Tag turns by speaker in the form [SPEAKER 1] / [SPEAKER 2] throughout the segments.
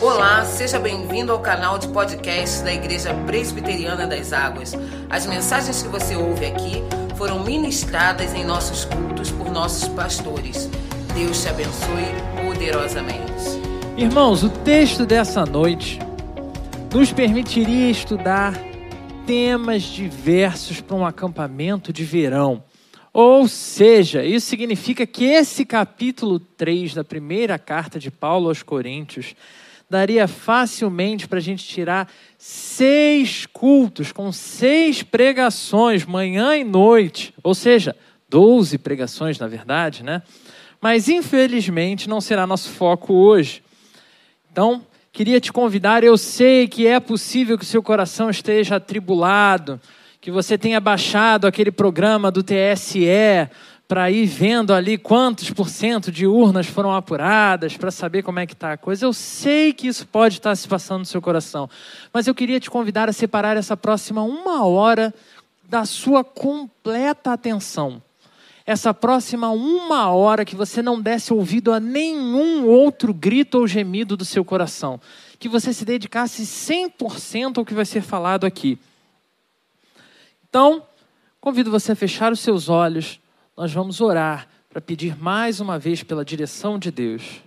[SPEAKER 1] Olá, seja bem-vindo ao canal de podcast da Igreja Presbiteriana das Águas. As mensagens que você ouve aqui foram ministradas em nossos cultos por nossos pastores. Deus te abençoe poderosamente.
[SPEAKER 2] Irmãos, o texto dessa noite nos permitiria estudar temas diversos para um acampamento de verão. Ou seja, isso significa que esse capítulo 3 da primeira carta de Paulo aos Coríntios daria facilmente para a gente tirar seis cultos com seis pregações, manhã e noite, ou seja, doze pregações, na verdade, né? Mas infelizmente não será nosso foco hoje. Então, queria te convidar, eu sei que é possível que o seu coração esteja atribulado, que você tenha baixado aquele programa do TSE para ir vendo ali quantos por cento de urnas foram apuradas, para saber como é que está a coisa. Eu sei que isso pode estar se passando no seu coração, mas eu queria te convidar a separar essa próxima uma hora da sua completa atenção. Essa próxima uma hora que você não desse ouvido a nenhum outro grito ou gemido do seu coração. Que você se dedicasse 100% ao que vai ser falado aqui. Então, convido você a fechar os seus olhos. Nós vamos orar para pedir mais uma vez pela direção de Deus.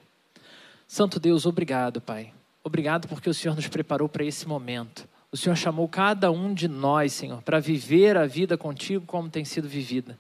[SPEAKER 2] Santo Deus, obrigado, Pai. Obrigado porque o Senhor nos preparou para esse momento. O Senhor chamou cada um de nós, Senhor, para viver a vida contigo como tem sido vivida.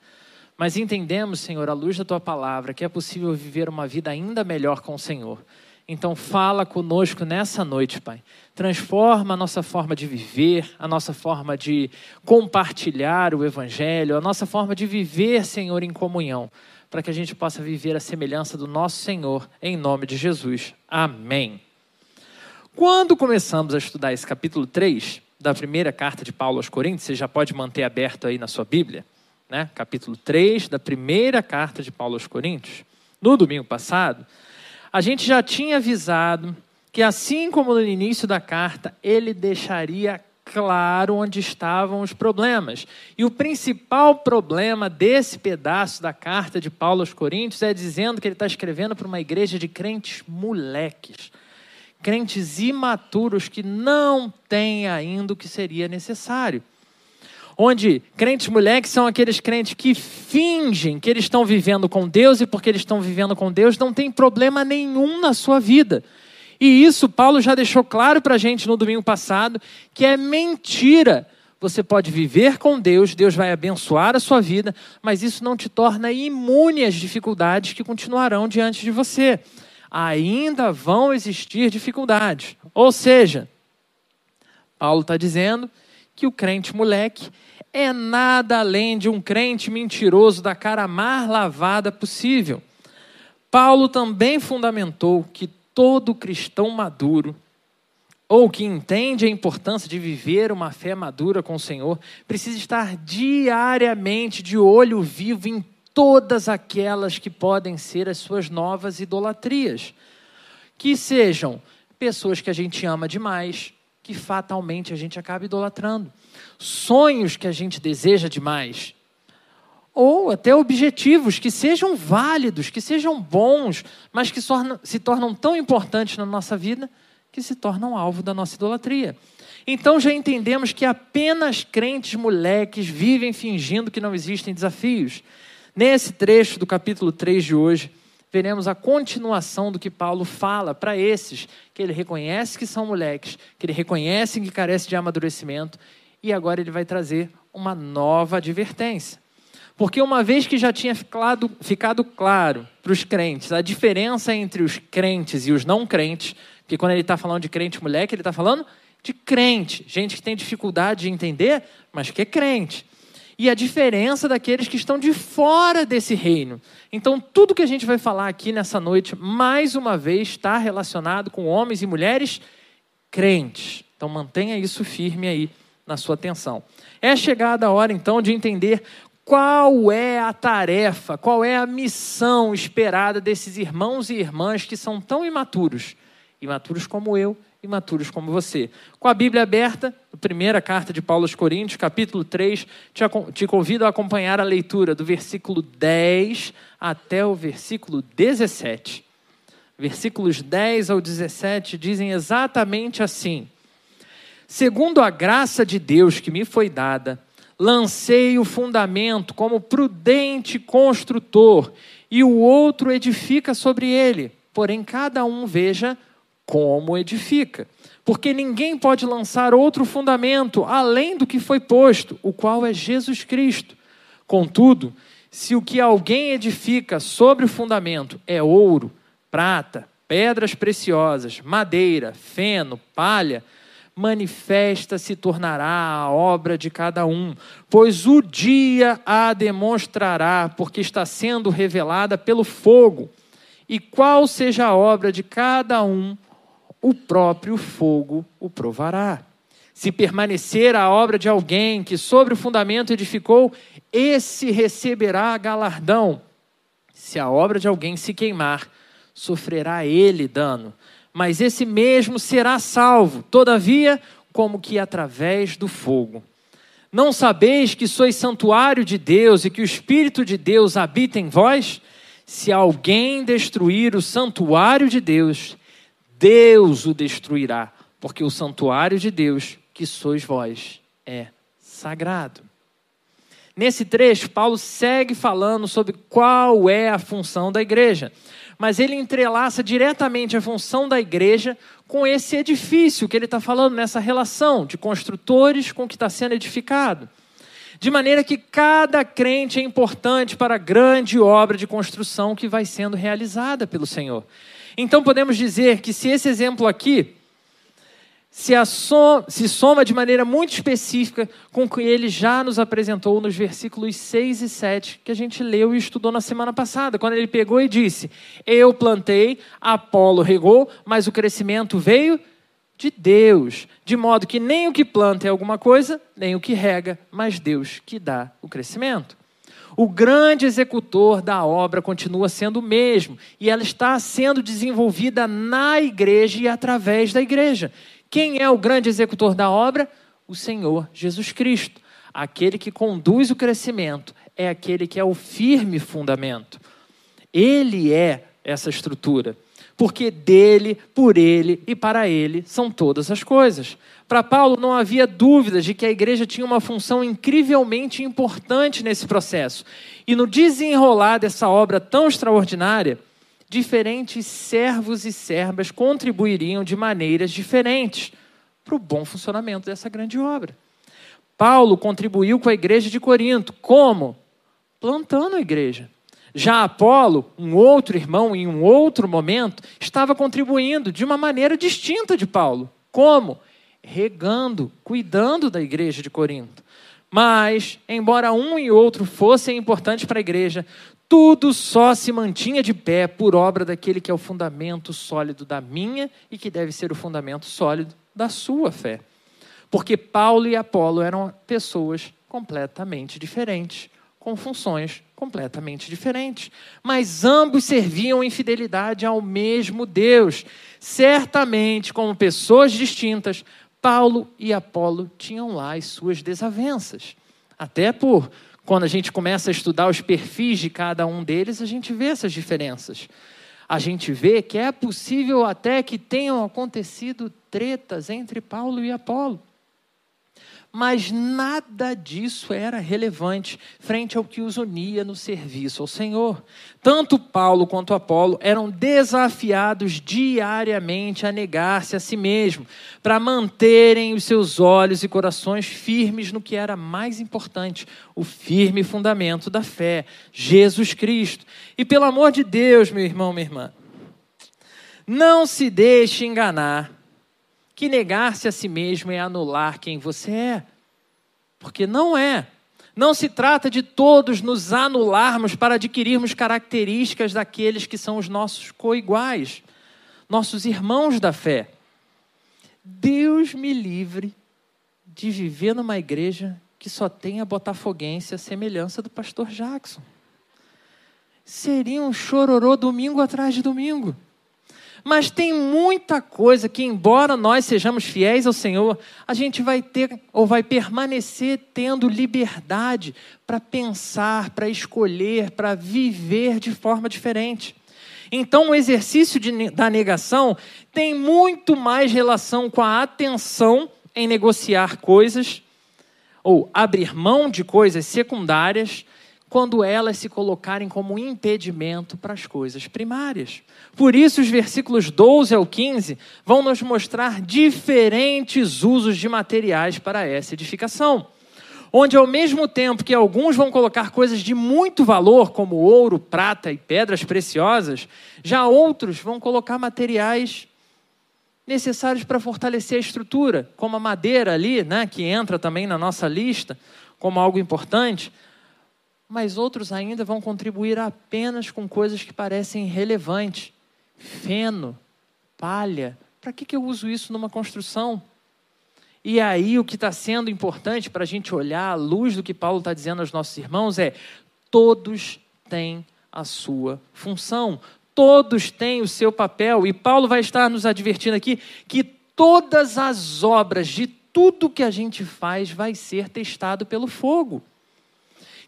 [SPEAKER 2] Mas entendemos, Senhor, à luz da tua palavra, que é possível viver uma vida ainda melhor com o Senhor. Então, fala conosco nessa noite, Pai. Transforma a nossa forma de viver, a nossa forma de compartilhar o Evangelho, a nossa forma de viver, Senhor, em comunhão, para que a gente possa viver a semelhança do nosso Senhor, em nome de Jesus. Amém. Quando começamos a estudar esse capítulo 3 da primeira carta de Paulo aos Coríntios, você já pode manter aberto aí na sua Bíblia, né? capítulo 3 da primeira carta de Paulo aos Coríntios. No domingo passado, a gente já tinha avisado que, assim como no início da carta, ele deixaria claro onde estavam os problemas. E o principal problema desse pedaço da carta de Paulo aos Coríntios é dizendo que ele está escrevendo para uma igreja de crentes moleques, crentes imaturos que não têm ainda o que seria necessário onde crentes moleques são aqueles crentes que fingem que eles estão vivendo com Deus e porque eles estão vivendo com Deus não tem problema nenhum na sua vida. E isso Paulo já deixou claro para a gente no domingo passado, que é mentira. Você pode viver com Deus, Deus vai abençoar a sua vida, mas isso não te torna imune às dificuldades que continuarão diante de você. Ainda vão existir dificuldades. Ou seja, Paulo está dizendo que o crente moleque é nada além de um crente mentiroso da cara mais lavada possível. Paulo também fundamentou que todo cristão maduro, ou que entende a importância de viver uma fé madura com o Senhor, precisa estar diariamente de olho vivo em todas aquelas que podem ser as suas novas idolatrias. Que sejam pessoas que a gente ama demais, que fatalmente a gente acaba idolatrando sonhos que a gente deseja demais, ou até objetivos que sejam válidos, que sejam bons, mas que se tornam tão importantes na nossa vida que se tornam alvo da nossa idolatria. Então já entendemos que apenas crentes moleques vivem fingindo que não existem desafios. Nesse trecho do capítulo 3 de hoje, veremos a continuação do que Paulo fala para esses que ele reconhece que são moleques, que ele reconhece que carecem de amadurecimento e agora ele vai trazer uma nova advertência. Porque uma vez que já tinha ficado, ficado claro para os crentes a diferença entre os crentes e os não crentes, que quando ele está falando de crente moleque, ele está falando de crente, gente que tem dificuldade de entender, mas que é crente. E a diferença daqueles que estão de fora desse reino. Então, tudo que a gente vai falar aqui nessa noite, mais uma vez, está relacionado com homens e mulheres crentes. Então, mantenha isso firme aí na sua atenção. É chegada a hora, então, de entender qual é a tarefa, qual é a missão esperada desses irmãos e irmãs que são tão imaturos, imaturos como eu, imaturos como você. Com a Bíblia aberta, a primeira carta de Paulo aos Coríntios, capítulo 3, te, convido a acompanhar a leitura do versículo 10 até o versículo 17. versículos 10 ao 17, dizem exatamente assim: Segundo a graça de Deus que me foi dada, lancei o fundamento como prudente construtor, e o outro edifica sobre ele. Porém, cada um veja como edifica. Porque ninguém pode lançar outro fundamento além do que foi posto, o qual é Jesus Cristo. Contudo, se o que alguém edifica sobre o fundamento é ouro, prata, pedras preciosas, madeira, feno, palha, manifesta se tornará a obra de cada um, pois o dia a demonstrará, porque está sendo revelada pelo fogo. E qual seja a obra de cada um, o próprio fogo o provará. Se permanecer a obra de alguém que sobre o fundamento edificou, esse receberá galardão. Se a obra de alguém se queimar, sofrerá ele dano, mas esse mesmo será salvo, todavia, como que através do fogo. Não sabeis que sois santuário de Deus e que o Espírito de Deus habita em vós? Se alguém destruir o santuário de Deus, Deus o destruirá, porque o santuário de Deus, que sois vós, é sagrado. Nesse trecho, Paulo segue falando sobre qual é a função da igreja mas ele entrelaça diretamente a função da igreja com esse edifício que ele está falando, nessa relação de construtores com o que está sendo edificado. De maneira que cada crente é importante para a grande obra de construção que vai sendo realizada pelo Senhor. Então podemos dizer que se esse exemplo aqui se, som, se soma de maneira muito específica com o que ele já nos apresentou nos versículos 6 e 7, que a gente leu e estudou na semana passada, quando ele pegou e disse: Eu plantei, Apolo regou, mas o crescimento veio de Deus, de modo que nem o que planta é alguma coisa, nem o que rega, mas Deus que dá o crescimento. O grande executor da obra continua sendo o mesmo, e ela está sendo desenvolvida na igreja e através da igreja. Quem é o grande executor da obra? O Senhor Jesus Cristo. Aquele que conduz o crescimento é aquele que é o firme fundamento. Ele é essa estrutura. Porque dele, por ele e para ele são todas as coisas. Para Paulo não havia dúvidas de que a igreja tinha uma função incrivelmente importante nesse processo. E no desenrolar dessa obra tão extraordinária, diferentes servos e servas contribuiriam de maneiras diferentes para o bom funcionamento dessa grande obra. Paulo contribuiu com a igreja de Corinto. Como? Plantando a igreja. Já Apolo, um outro irmão, em um outro momento, estava contribuindo de uma maneira distinta de Paulo. Como? Regando, cuidando da igreja de Corinto. Mas, embora um e outro fossem importantes para a igreja, tudo só se mantinha de pé por obra daquele que é o fundamento sólido da minha e que deve ser o fundamento sólido da sua fé. Porque Paulo e Apolo eram pessoas completamente diferentes, com funções completamente diferentes, mas ambos serviam em fidelidade ao mesmo Deus. Certamente, como pessoas distintas, Paulo e Apolo tinham lá as suas desavenças, até por quando a gente começa a estudar os perfis de cada um deles, a gente vê essas diferenças. A gente vê que é possível até que tenham acontecido tretas entre Paulo e Apolo mas nada disso era relevante frente ao que os unia no serviço ao Senhor. Tanto Paulo quanto Apolo eram desafiados diariamente a negar-se a si mesmo, para manterem os seus olhos e corações firmes no que era mais importante, o firme fundamento da fé, Jesus Cristo. E pelo amor de Deus, meu irmão, minha irmã, não se deixe enganar que negar-se a si mesmo é anular quem você é. Porque não é. Não se trata de todos nos anularmos para adquirirmos características daqueles que são os nossos coiguais, nossos irmãos da fé. Deus me livre de viver numa igreja que só tenha botafoguense a semelhança do pastor Jackson. Seria um chororô domingo atrás de domingo. Mas tem muita coisa que, embora nós sejamos fiéis ao Senhor, a gente vai ter ou vai permanecer tendo liberdade para pensar, para escolher, para viver de forma diferente. Então, o exercício de, da negação tem muito mais relação com a atenção em negociar coisas ou abrir mão de coisas secundárias quando elas se colocarem como impedimento para as coisas primárias. Por isso, os versículos 12 ao 15 vão nos mostrar diferentes usos de materiais para essa edificação. Onde, ao mesmo tempo que alguns vão colocar coisas de muito valor, como ouro, prata e pedras preciosas, já outros vão colocar materiais necessários para fortalecer a estrutura, como a madeira ali, né, que entra também na nossa lista como algo importante, mas outros ainda vão contribuir apenas com coisas que parecem relevantes. Feno, palha. Para que, que eu uso isso numa construção? E aí, o que está sendo importante para a gente olhar à luz do que Paulo está dizendo aos nossos irmãos é: todos têm a sua função, todos têm o seu papel. E Paulo vai estar nos advertindo aqui que todas as obras de tudo que a gente faz vai ser testado pelo fogo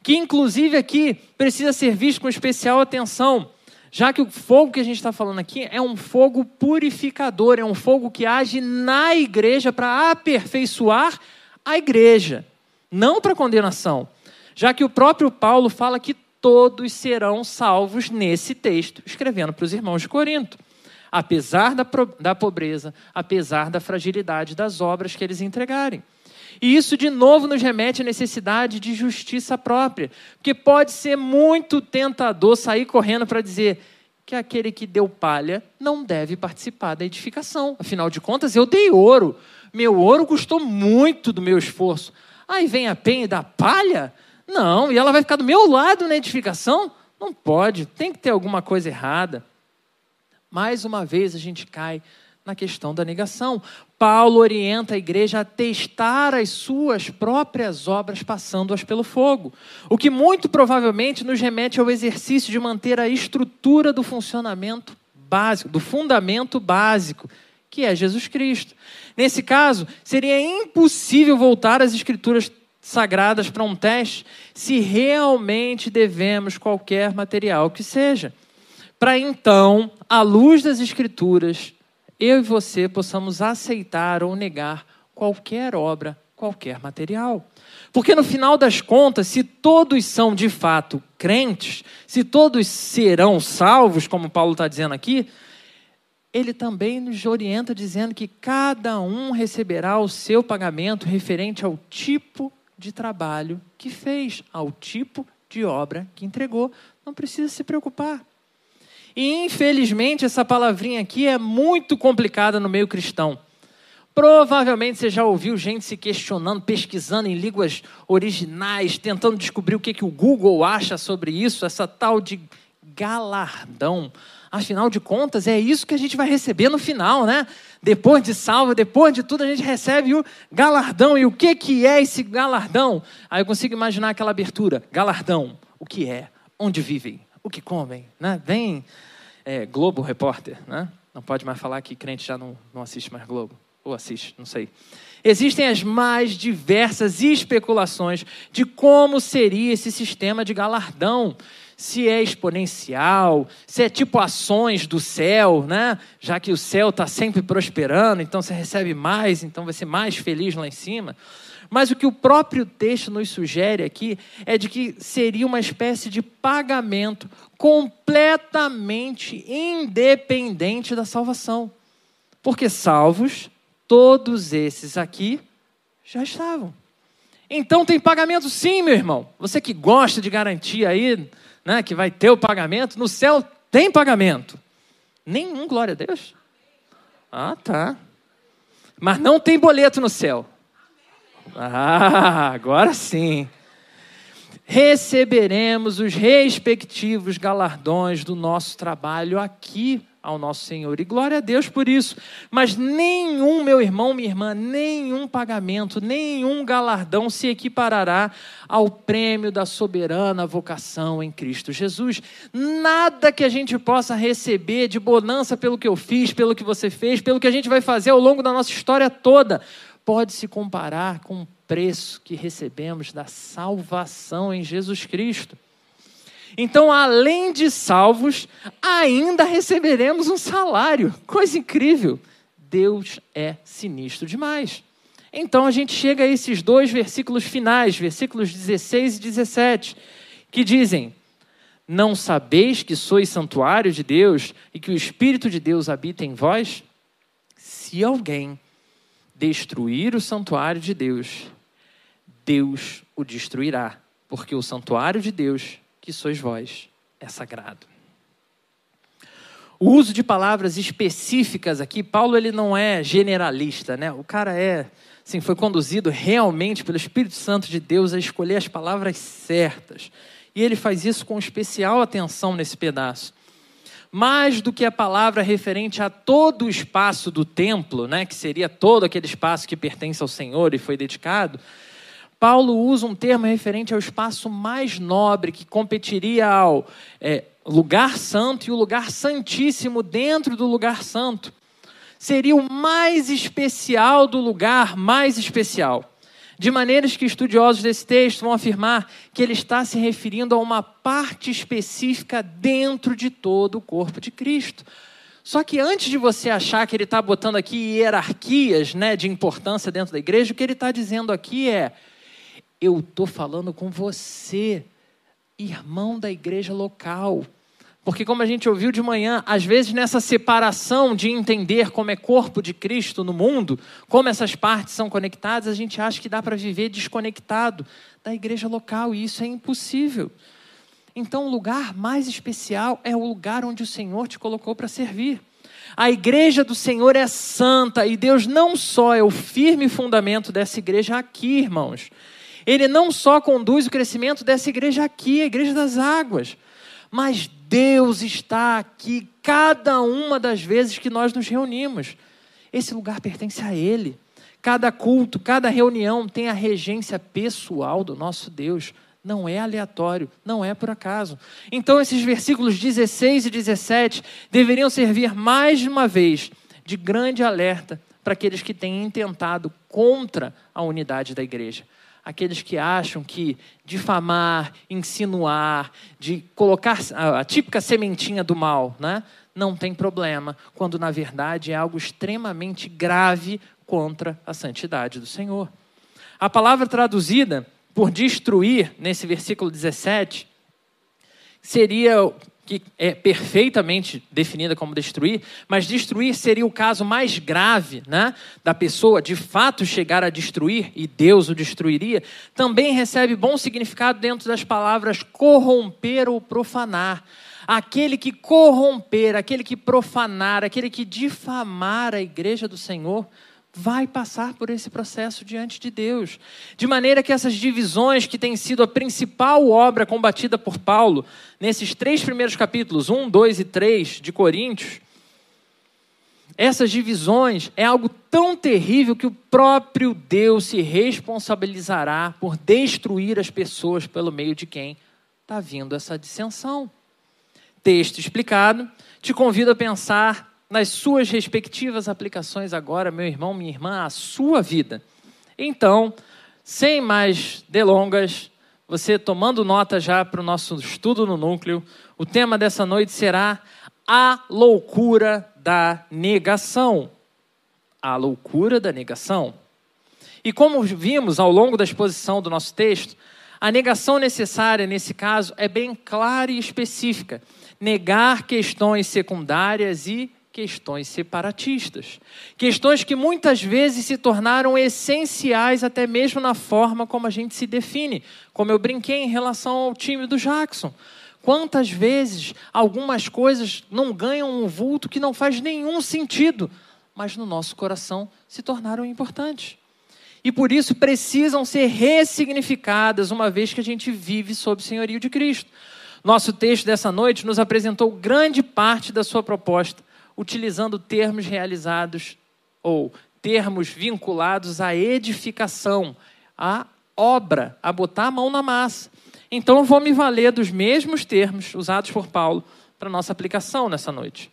[SPEAKER 2] que inclusive aqui precisa ser visto com especial atenção, já que o fogo que a gente está falando aqui é um fogo purificador, é um fogo que age na igreja para aperfeiçoar a igreja, não para condenação. Já que o próprio Paulo fala que todos serão salvos nesse texto, escrevendo para os irmãos de Corinto. Apesar da, da pobreza, apesar da fragilidade das obras que eles entregarem. E isso, de novo, nos remete à necessidade de justiça própria. Porque pode ser muito tentador sair correndo para dizer que aquele que deu palha não deve participar da edificação. Afinal de contas, eu dei ouro. Meu ouro custou muito do meu esforço. Aí vem a penha e dá palha? Não, e ela vai ficar do meu lado na edificação? Não pode, tem que ter alguma coisa errada. Mais uma vez a gente cai na questão da negação. Paulo orienta a igreja a testar as suas próprias obras, passando-as pelo fogo. O que muito provavelmente nos remete ao exercício de manter a estrutura do funcionamento básico, do fundamento básico, que é Jesus Cristo. Nesse caso, seria impossível voltar às Escrituras sagradas para um teste se realmente devemos qualquer material que seja. Para então, à luz das Escrituras, eu e você possamos aceitar ou negar qualquer obra, qualquer material. Porque no final das contas, se todos são de fato crentes, se todos serão salvos, como Paulo está dizendo aqui, ele também nos orienta dizendo que cada um receberá o seu pagamento referente ao tipo de trabalho que fez, ao tipo de obra que entregou. Não precisa se preocupar. E infelizmente essa palavrinha aqui é muito complicada no meio cristão. Provavelmente você já ouviu gente se questionando, pesquisando em línguas originais, tentando descobrir o que, que o Google acha sobre isso, essa tal de galardão. Afinal de contas, é isso que a gente vai receber no final, né? Depois de salvo, depois de tudo, a gente recebe o galardão. E o que, que é esse galardão? Aí eu consigo imaginar aquela abertura: galardão, o que é? Onde vivem? O que comem, né? Vem é, Globo Repórter, né? Não pode mais falar que crente já não, não assiste mais Globo. Ou assiste, não sei. Existem as mais diversas especulações de como seria esse sistema de galardão. Se é exponencial, se é tipo ações do céu, né? Já que o céu está sempre prosperando, então você recebe mais, então vai ser mais feliz lá em cima. Mas o que o próprio texto nos sugere aqui é de que seria uma espécie de pagamento completamente independente da salvação. Porque salvos, todos esses aqui já estavam. Então tem pagamento sim, meu irmão. Você que gosta de garantia aí, né, que vai ter o pagamento, no céu tem pagamento. Nenhum, glória a Deus. Ah, tá. Mas não tem boleto no céu. Ah, agora sim. Receberemos os respectivos galardões do nosso trabalho aqui ao nosso Senhor. E glória a Deus por isso. Mas nenhum, meu irmão, minha irmã, nenhum pagamento, nenhum galardão se equiparará ao prêmio da soberana vocação em Cristo Jesus. Nada que a gente possa receber de bonança pelo que eu fiz, pelo que você fez, pelo que a gente vai fazer ao longo da nossa história toda pode se comparar com o preço que recebemos da salvação em Jesus Cristo. Então, além de salvos, ainda receberemos um salário. Coisa incrível. Deus é sinistro demais. Então a gente chega a esses dois versículos finais, versículos 16 e 17, que dizem: Não sabeis que sois santuário de Deus e que o Espírito de Deus habita em vós? Se alguém destruir o santuário de Deus, Deus o destruirá, porque o santuário de Deus, que sois vós, é sagrado. O uso de palavras específicas aqui, Paulo ele não é generalista, né? O cara é Sim, foi conduzido realmente pelo Espírito Santo de Deus a escolher as palavras certas. E ele faz isso com especial atenção nesse pedaço. Mais do que a palavra referente a todo o espaço do templo, né, que seria todo aquele espaço que pertence ao Senhor e foi dedicado, Paulo usa um termo referente ao espaço mais nobre, que competiria ao é, lugar santo e o lugar santíssimo dentro do lugar santo seria o mais especial do lugar mais especial. De maneiras que estudiosos desse texto vão afirmar que ele está se referindo a uma parte específica dentro de todo o corpo de Cristo. Só que antes de você achar que ele está botando aqui hierarquias né, de importância dentro da igreja, o que ele está dizendo aqui é: eu estou falando com você, irmão da igreja local. Porque, como a gente ouviu de manhã, às vezes nessa separação de entender como é corpo de Cristo no mundo, como essas partes são conectadas, a gente acha que dá para viver desconectado da igreja local, e isso é impossível. Então, o lugar mais especial é o lugar onde o Senhor te colocou para servir. A igreja do Senhor é santa e Deus não só é o firme fundamento dessa igreja aqui, irmãos. Ele não só conduz o crescimento dessa igreja aqui, a igreja das águas, mas Deus está aqui cada uma das vezes que nós nos reunimos. Esse lugar pertence a Ele. Cada culto, cada reunião tem a regência pessoal do nosso Deus. Não é aleatório, não é por acaso. Então, esses versículos 16 e 17 deveriam servir mais uma vez de grande alerta para aqueles que têm intentado contra a unidade da igreja aqueles que acham que difamar, insinuar, de colocar a, típica sementinha do mal, né? não tem problema, quando na verdade é algo extremamente grave contra a santidade do Senhor. A palavra traduzida por destruir, nesse versículo 17, seria que é perfeitamente definida como destruir, mas destruir seria o caso mais grave, né, da pessoa de fato chegar a destruir e Deus o destruiria, também recebe bom significado dentro das palavras corromper ou profanar. Aquele que corromper, aquele que profanar, aquele que difamar a igreja do Senhor, vai passar por esse processo diante de Deus. De maneira que essas divisões, que têm sido a principal obra combatida por Paulo, nesses três primeiros capítulos, 1, 2 e 3 de Coríntios, essas divisões é algo tão terrível que o próprio Deus se responsabilizará por destruir as pessoas pelo meio de quem está vindo essa dissensão. Texto explicado, te convido a pensar nas suas respectivas aplicações agora, meu irmão, minha irmã, a sua vida. Então, sem mais delongas, você tomando nota já para o nosso estudo no núcleo, o tema dessa noite será a loucura da negação. A loucura da negação. E como vimos ao longo da exposição do nosso texto, a negação necessária nesse caso é bem clara e específica. Negar questões secundárias e questões separatistas. Questões que muitas vezes se tornaram essenciais até mesmo na forma como a gente se define. Como eu brinquei em relação ao time do Jackson. Quantas vezes algumas coisas não ganham um vulto que não faz nenhum sentido, mas no nosso coração se tornaram importantes. E por isso precisam ser ressignificadas, uma vez que a gente vive sob o senhorio de Cristo. Nosso texto dessa noite nos apresentou grande parte da sua proposta utilizando termos realizados ou termos vinculados à edificação, à obra, a botar a mão na massa. Então eu vou me valer dos mesmos termos usados por Paulo para nossa aplicação nessa noite.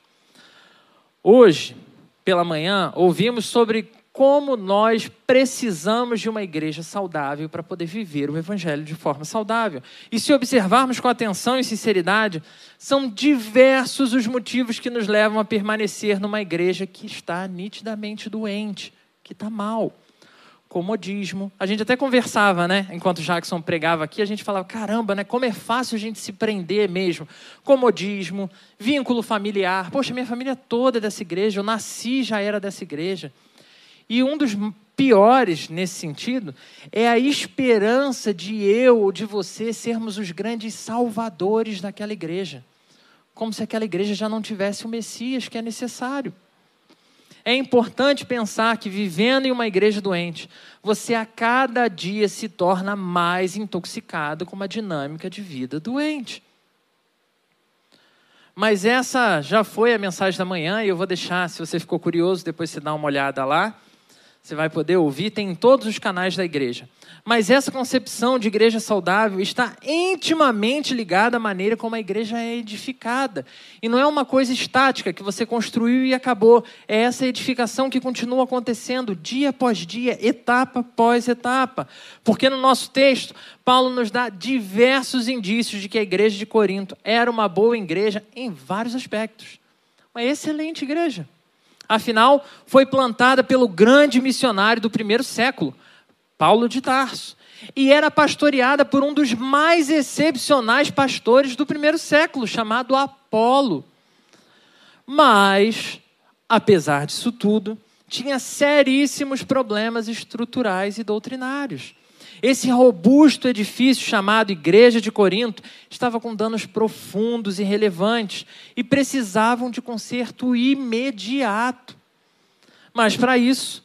[SPEAKER 2] Hoje, pela manhã, ouvimos sobre como nós precisamos de uma igreja saudável para poder viver o evangelho de forma saudável. E se observarmos com atenção e sinceridade, são diversos os motivos que nos levam a permanecer numa igreja que está nitidamente doente, que está mal comodismo. A gente até conversava, né? Enquanto Jackson pregava aqui, a gente falava: caramba, né? Como é fácil a gente se prender mesmo. Comodismo, vínculo familiar. Poxa, minha família toda é dessa igreja, eu nasci já era dessa igreja. E um dos piores nesse sentido é a esperança de eu ou de você sermos os grandes salvadores daquela igreja. Como se aquela igreja já não tivesse o Messias que é necessário. É importante pensar que vivendo em uma igreja doente, você a cada dia se torna mais intoxicado com uma dinâmica de vida doente. Mas essa já foi a mensagem da manhã e eu vou deixar, se você ficou curioso, depois você dá uma olhada lá. Você vai poder ouvir, tem em todos os canais da igreja. Mas essa concepção de igreja saudável está intimamente ligada à maneira como a igreja é edificada. E não é uma coisa estática que você construiu e acabou. É essa edificação que continua acontecendo dia após dia, etapa após etapa. Porque no nosso texto, Paulo nos dá diversos indícios de que a igreja de Corinto era uma boa igreja em vários aspectos. Uma excelente igreja. Afinal, foi plantada pelo grande missionário do primeiro século, Paulo de Tarso, e era pastoreada por um dos mais excepcionais pastores do primeiro século, chamado Apolo. Mas, apesar disso tudo, tinha seríssimos problemas estruturais e doutrinários. Esse robusto edifício chamado Igreja de Corinto estava com danos profundos e relevantes e precisavam de conserto imediato. Mas para isso,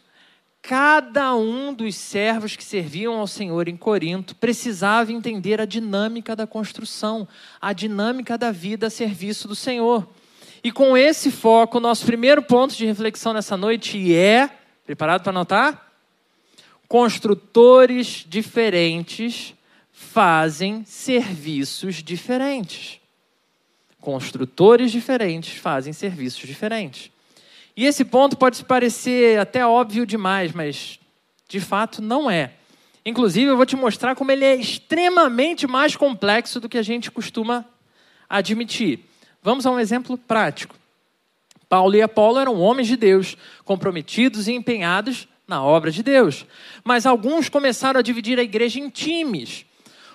[SPEAKER 2] cada um dos servos que serviam ao Senhor em Corinto precisava entender a dinâmica da construção, a dinâmica da vida a serviço do Senhor. E com esse foco, nosso primeiro ponto de reflexão nessa noite é: preparado para anotar? Construtores diferentes fazem serviços diferentes. Construtores diferentes fazem serviços diferentes. E esse ponto pode parecer até óbvio demais, mas de fato não é. Inclusive, eu vou te mostrar como ele é extremamente mais complexo do que a gente costuma admitir. Vamos a um exemplo prático. Paulo e Apolo eram homens de Deus, comprometidos e empenhados na obra de Deus. Mas alguns começaram a dividir a igreja em times,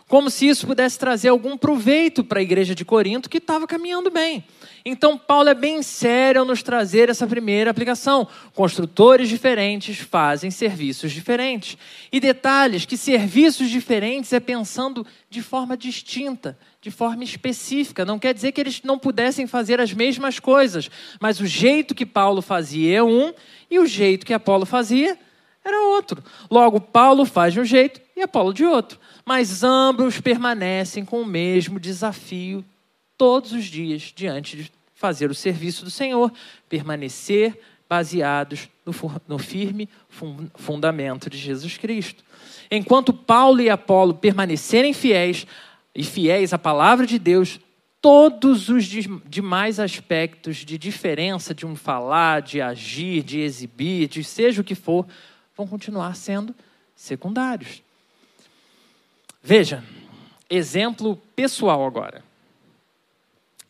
[SPEAKER 2] como se isso pudesse trazer algum proveito para a igreja de Corinto, que estava caminhando bem. Então, Paulo é bem sério ao nos trazer essa primeira aplicação. Construtores diferentes fazem serviços diferentes. E detalhes que serviços diferentes é pensando de forma distinta, de forma específica. Não quer dizer que eles não pudessem fazer as mesmas coisas, mas o jeito que Paulo fazia é um e o jeito que Apolo fazia era outro. Logo, Paulo faz de um jeito e Apolo de outro. Mas ambos permanecem com o mesmo desafio todos os dias diante de fazer o serviço do Senhor, permanecer baseados no, no firme fundamento de Jesus Cristo. Enquanto Paulo e Apolo permanecerem fiéis e fiéis à palavra de Deus, todos os demais aspectos de diferença de um falar, de agir, de exibir, de seja o que for, vão continuar sendo secundários. Veja, exemplo pessoal agora.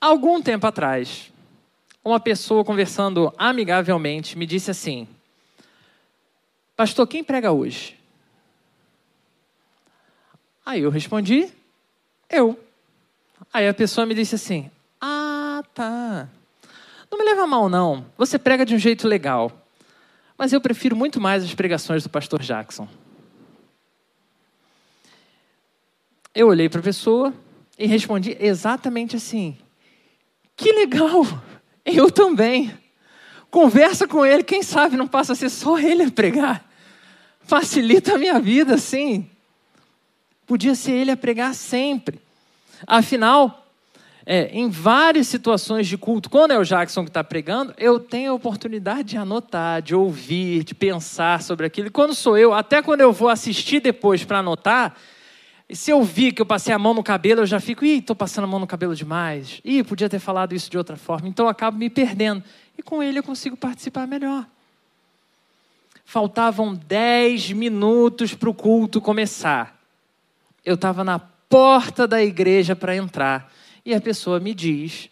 [SPEAKER 2] Algum tempo atrás, uma pessoa conversando amigavelmente me disse assim: Pastor, quem prega hoje? Aí eu respondi: Eu. Aí a pessoa me disse assim: Ah, tá. Não me leva mal, não. Você prega de um jeito legal. Mas eu prefiro muito mais as pregações do pastor Jackson. Eu olhei para a pessoa e respondi exatamente assim: Que legal! Eu também. Conversa com ele, quem sabe não passa a ser só ele a pregar. Facilita a minha vida, sim. Podia ser ele a pregar sempre. Afinal, é, em várias situações de culto, quando é o Jackson que está pregando, eu tenho a oportunidade de anotar, de ouvir, de pensar sobre aquilo. E quando sou eu, até quando eu vou assistir depois para anotar, se eu vi que eu passei a mão no cabelo, eu já fico, ih, estou passando a mão no cabelo demais. Ih, podia ter falado isso de outra forma. Então eu acabo me perdendo. E com ele eu consigo participar melhor. Faltavam dez minutos para o culto começar. Eu estava na porta da igreja para entrar e a pessoa me diz: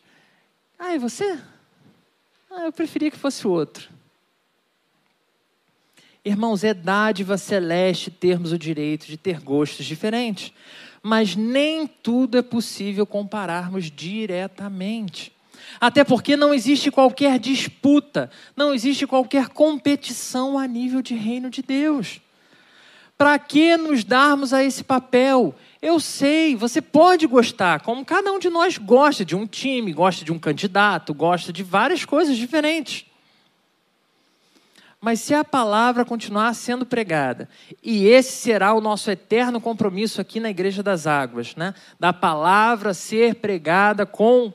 [SPEAKER 2] Ah, é você? Ah, eu preferia que fosse o outro. Irmãos, é dádiva celeste termos o direito de ter gostos diferentes, mas nem tudo é possível compararmos diretamente. Até porque não existe qualquer disputa, não existe qualquer competição a nível de reino de Deus. Para que nos darmos a esse papel? Eu sei, você pode gostar, como cada um de nós gosta de um time, gosta de um candidato, gosta de várias coisas diferentes. Mas se a palavra continuar sendo pregada, e esse será o nosso eterno compromisso aqui na Igreja das Águas, né? da palavra ser pregada com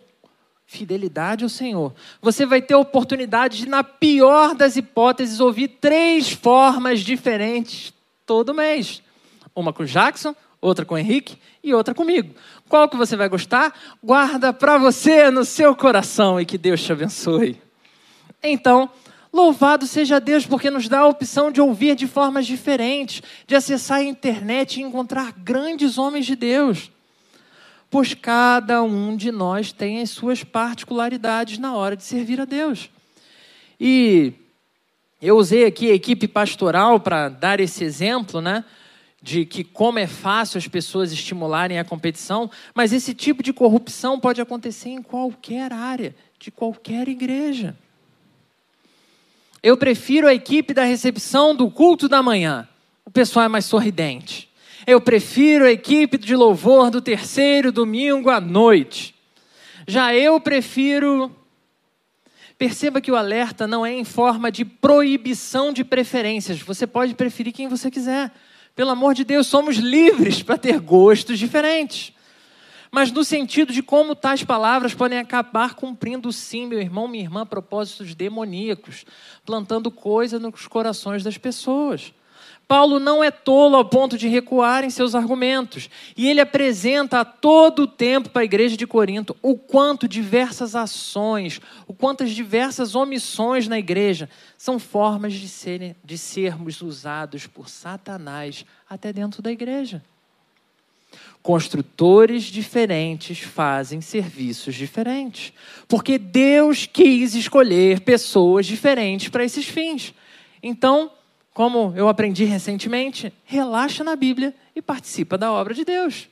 [SPEAKER 2] fidelidade ao Senhor, você vai ter a oportunidade de, na pior das hipóteses, ouvir três formas diferentes todo mês: uma com Jackson, outra com Henrique e outra comigo. Qual que você vai gostar? Guarda para você no seu coração e que Deus te abençoe. Então, Louvado seja Deus, porque nos dá a opção de ouvir de formas diferentes, de acessar a internet e encontrar grandes homens de Deus. Pois cada um de nós tem as suas particularidades na hora de servir a Deus. E eu usei aqui a equipe pastoral para dar esse exemplo, né? De que como é fácil as pessoas estimularem a competição, mas esse tipo de corrupção pode acontecer em qualquer área, de qualquer igreja. Eu prefiro a equipe da recepção do culto da manhã. O pessoal é mais sorridente. Eu prefiro a equipe de louvor do terceiro domingo à noite. Já eu prefiro. Perceba que o alerta não é em forma de proibição de preferências. Você pode preferir quem você quiser. Pelo amor de Deus, somos livres para ter gostos diferentes mas no sentido de como tais palavras podem acabar cumprindo, sim, meu irmão, minha irmã, propósitos demoníacos, plantando coisa nos corações das pessoas. Paulo não é tolo ao ponto de recuar em seus argumentos. E ele apresenta a todo tempo para a igreja de Corinto o quanto diversas ações, o quanto as diversas omissões na igreja são formas de, serem, de sermos usados por Satanás até dentro da igreja. Construtores diferentes fazem serviços diferentes. Porque Deus quis escolher pessoas diferentes para esses fins. Então, como eu aprendi recentemente, relaxa na Bíblia e participa da obra de Deus.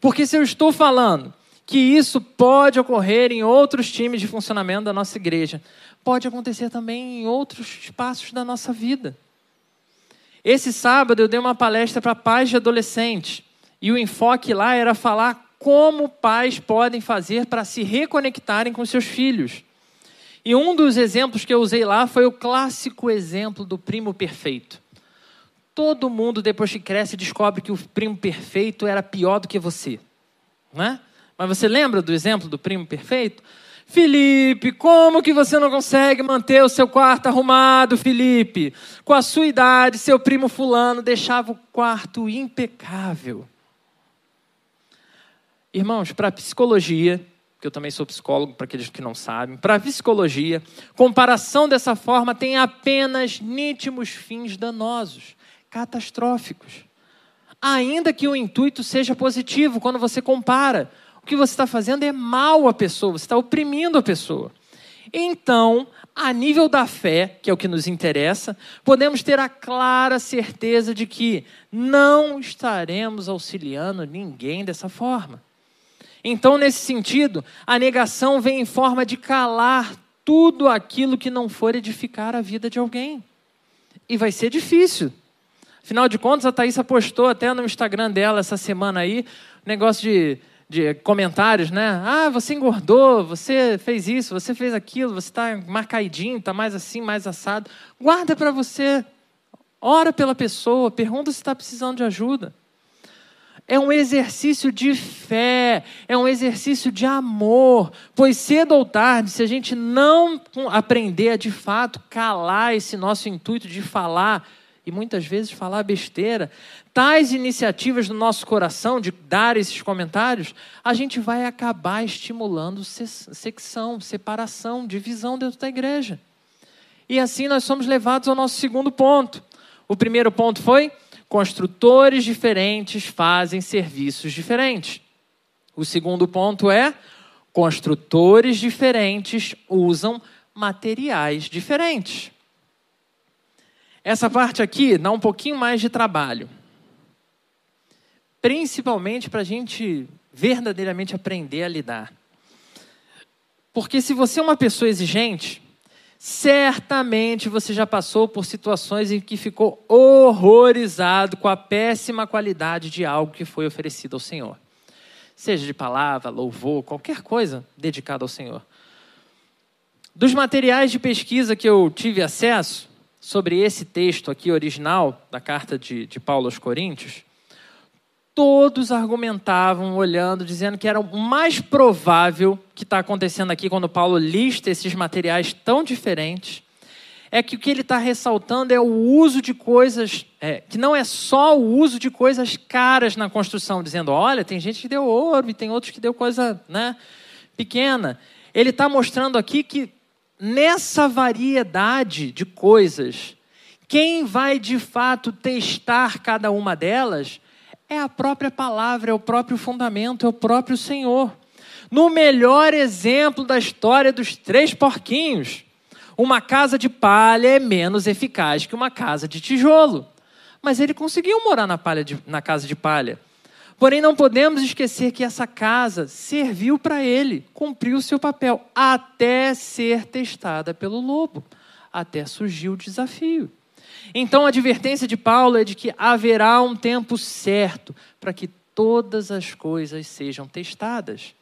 [SPEAKER 2] Porque se eu estou falando que isso pode ocorrer em outros times de funcionamento da nossa igreja, pode acontecer também em outros espaços da nossa vida. Esse sábado eu dei uma palestra para pais de adolescentes. E o enfoque lá era falar como pais podem fazer para se reconectarem com seus filhos. E um dos exemplos que eu usei lá foi o clássico exemplo do primo perfeito. Todo mundo, depois que cresce, descobre que o primo perfeito era pior do que você. Né? Mas você lembra do exemplo do primo perfeito? Felipe, como que você não consegue manter o seu quarto arrumado, Felipe? Com a sua idade, seu primo fulano deixava o quarto impecável. Irmãos, para a psicologia, que eu também sou psicólogo, para aqueles que não sabem, para a psicologia, comparação dessa forma tem apenas nítimos fins danosos, catastróficos. Ainda que o intuito seja positivo, quando você compara, o que você está fazendo é mal à pessoa, você está oprimindo a pessoa. Então, a nível da fé, que é o que nos interessa, podemos ter a clara certeza de que não estaremos auxiliando ninguém dessa forma. Então, nesse sentido, a negação vem em forma de calar tudo aquilo que não for edificar a vida de alguém. E vai ser difícil. Afinal de contas, a Thaís postou até no Instagram dela essa semana aí, negócio de, de comentários, né? Ah, você engordou, você fez isso, você fez aquilo, você está marcaidinho, está mais assim, mais assado. Guarda para você. Ora pela pessoa, pergunta se está precisando de ajuda. É um exercício de fé, é um exercício de amor, pois cedo ou tarde, se a gente não aprender a de fato calar esse nosso intuito de falar, e muitas vezes falar besteira, tais iniciativas no nosso coração de dar esses comentários, a gente vai acabar estimulando secção, separação, divisão dentro da igreja. E assim nós somos levados ao nosso segundo ponto. O primeiro ponto foi: construtores diferentes fazem serviços diferentes. O segundo ponto é: construtores diferentes usam materiais diferentes. Essa parte aqui dá um pouquinho mais de trabalho. Principalmente para a gente verdadeiramente aprender a lidar. Porque se você é uma pessoa exigente, certamente você já passou por situações em que ficou horrorizado com a péssima qualidade de algo que foi oferecido ao Senhor. Seja de palavra, louvor, qualquer coisa dedicada ao Senhor. Dos materiais de pesquisa que eu tive acesso, sobre esse texto aqui original da carta de, de Paulo aos Coríntios, todos argumentavam, olhando, dizendo que era o mais provável que está acontecendo aqui quando Paulo lista esses materiais tão diferentes, é que o que ele está ressaltando é o uso de coisas, é, que não é só o uso de coisas caras na construção, dizendo, olha, tem gente que deu ouro e tem outros que deu coisa né, pequena. Ele está mostrando aqui que nessa variedade de coisas, quem vai de fato testar cada uma delas é a própria palavra, é o próprio fundamento, é o próprio Senhor. No melhor exemplo da história dos três porquinhos, uma casa de palha é menos eficaz que uma casa de tijolo. Mas ele conseguiu morar na, de, na casa de palha. Porém, não podemos esquecer que essa casa serviu para ele, cumpriu o seu papel, até ser testada pelo lobo, até surgir o desafio. Então, a advertência de Paulo é de que haverá um tempo certo para que todas as coisas sejam testadas.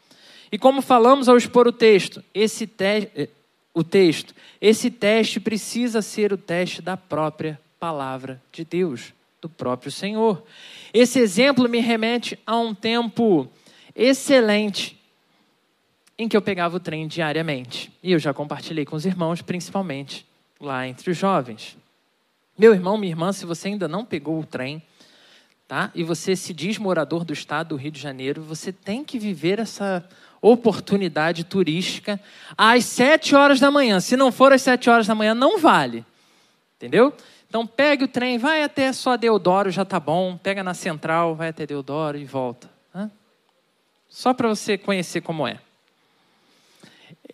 [SPEAKER 2] E como falamos ao expor o texto, esse te eh, o texto, esse teste precisa ser o teste da própria palavra de Deus, do próprio Senhor. Esse exemplo me remete a um tempo excelente em que eu pegava o trem diariamente. E eu já compartilhei com os irmãos, principalmente lá entre os jovens. Meu irmão, minha irmã, se você ainda não pegou o trem, tá? E você se diz morador do estado do Rio de Janeiro, você tem que viver essa oportunidade turística às sete horas da manhã. Se não for às sete horas da manhã, não vale. Entendeu? Então pegue o trem, vai até só Deodoro, já tá bom. Pega na central, vai até Deodoro e volta. Só para você conhecer como é.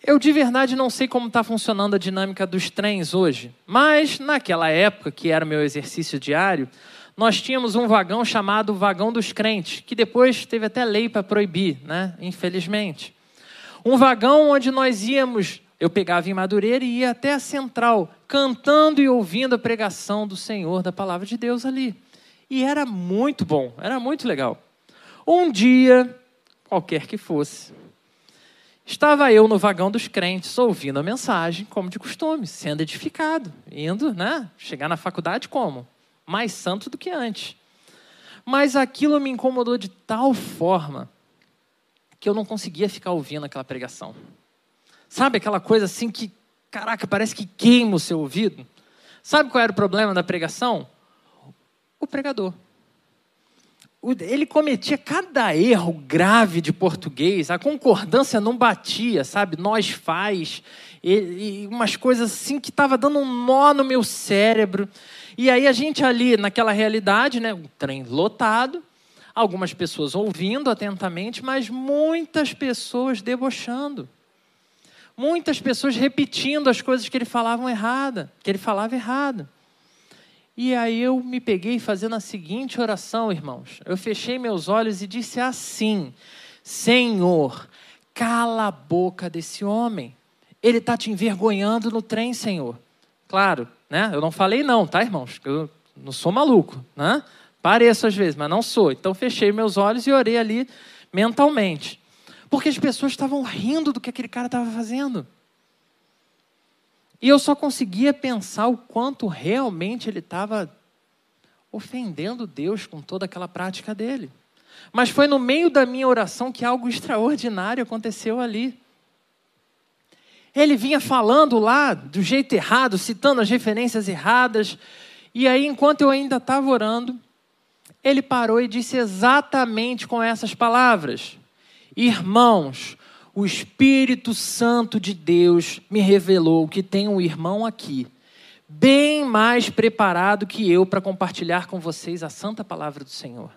[SPEAKER 2] Eu de verdade não sei como está funcionando a dinâmica dos trens hoje, mas naquela época, que era meu exercício diário, nós tínhamos um vagão chamado Vagão dos Crentes, que depois teve até lei para proibir, né? infelizmente. Um vagão onde nós íamos eu pegava em Madureira e ia até a central, cantando e ouvindo a pregação do Senhor, da palavra de Deus ali. E era muito bom, era muito legal. Um dia, qualquer que fosse, estava eu no vagão dos crentes, ouvindo a mensagem, como de costume, sendo edificado, indo, né? Chegar na faculdade como? Mais santo do que antes. Mas aquilo me incomodou de tal forma que eu não conseguia ficar ouvindo aquela pregação. Sabe aquela coisa assim que, caraca, parece que queima o seu ouvido? Sabe qual era o problema da pregação? O pregador. Ele cometia cada erro grave de português, a concordância não batia, sabe? Nós faz, e, e umas coisas assim que estava dando um nó no meu cérebro. E aí a gente ali, naquela realidade, né, um trem lotado, algumas pessoas ouvindo atentamente, mas muitas pessoas debochando. Muitas pessoas repetindo as coisas que ele falava errada, que ele falava errado. E aí eu me peguei fazendo a seguinte oração, irmãos. Eu fechei meus olhos e disse assim: Senhor, cala a boca desse homem. Ele está te envergonhando no trem, Senhor. Claro, né? Eu não falei não, tá, irmãos? Eu não sou maluco, né? Pareço às vezes, mas não sou. Então fechei meus olhos e orei ali mentalmente. Porque as pessoas estavam rindo do que aquele cara estava fazendo. E eu só conseguia pensar o quanto realmente ele estava ofendendo Deus com toda aquela prática dele. Mas foi no meio da minha oração que algo extraordinário aconteceu ali. Ele vinha falando lá do jeito errado, citando as referências erradas. E aí, enquanto eu ainda estava orando, ele parou e disse exatamente com essas palavras: Irmãos, o Espírito Santo de Deus me revelou que tem um irmão aqui bem mais preparado que eu para compartilhar com vocês a santa palavra do Senhor.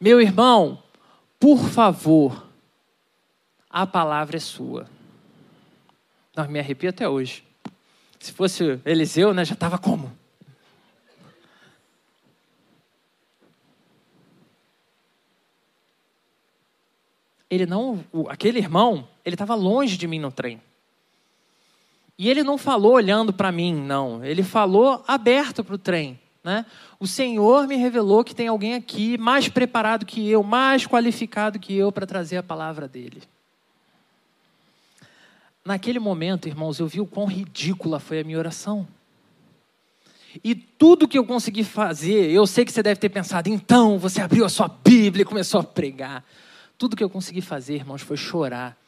[SPEAKER 2] Meu irmão, por favor, a palavra é sua. Não, me arrepio até hoje. Se fosse Eliseu, né, já estava como? Ele não, aquele irmão, ele estava longe de mim no trem. E ele não falou olhando para mim, não. Ele falou aberto para o trem. Né? O Senhor me revelou que tem alguém aqui mais preparado que eu, mais qualificado que eu para trazer a palavra dele. Naquele momento, irmãos, eu vi o quão ridícula foi a minha oração. E tudo que eu consegui fazer, eu sei que você deve ter pensado, então você abriu a sua Bíblia e começou a pregar. Tudo que eu consegui fazer, irmãos, foi chorar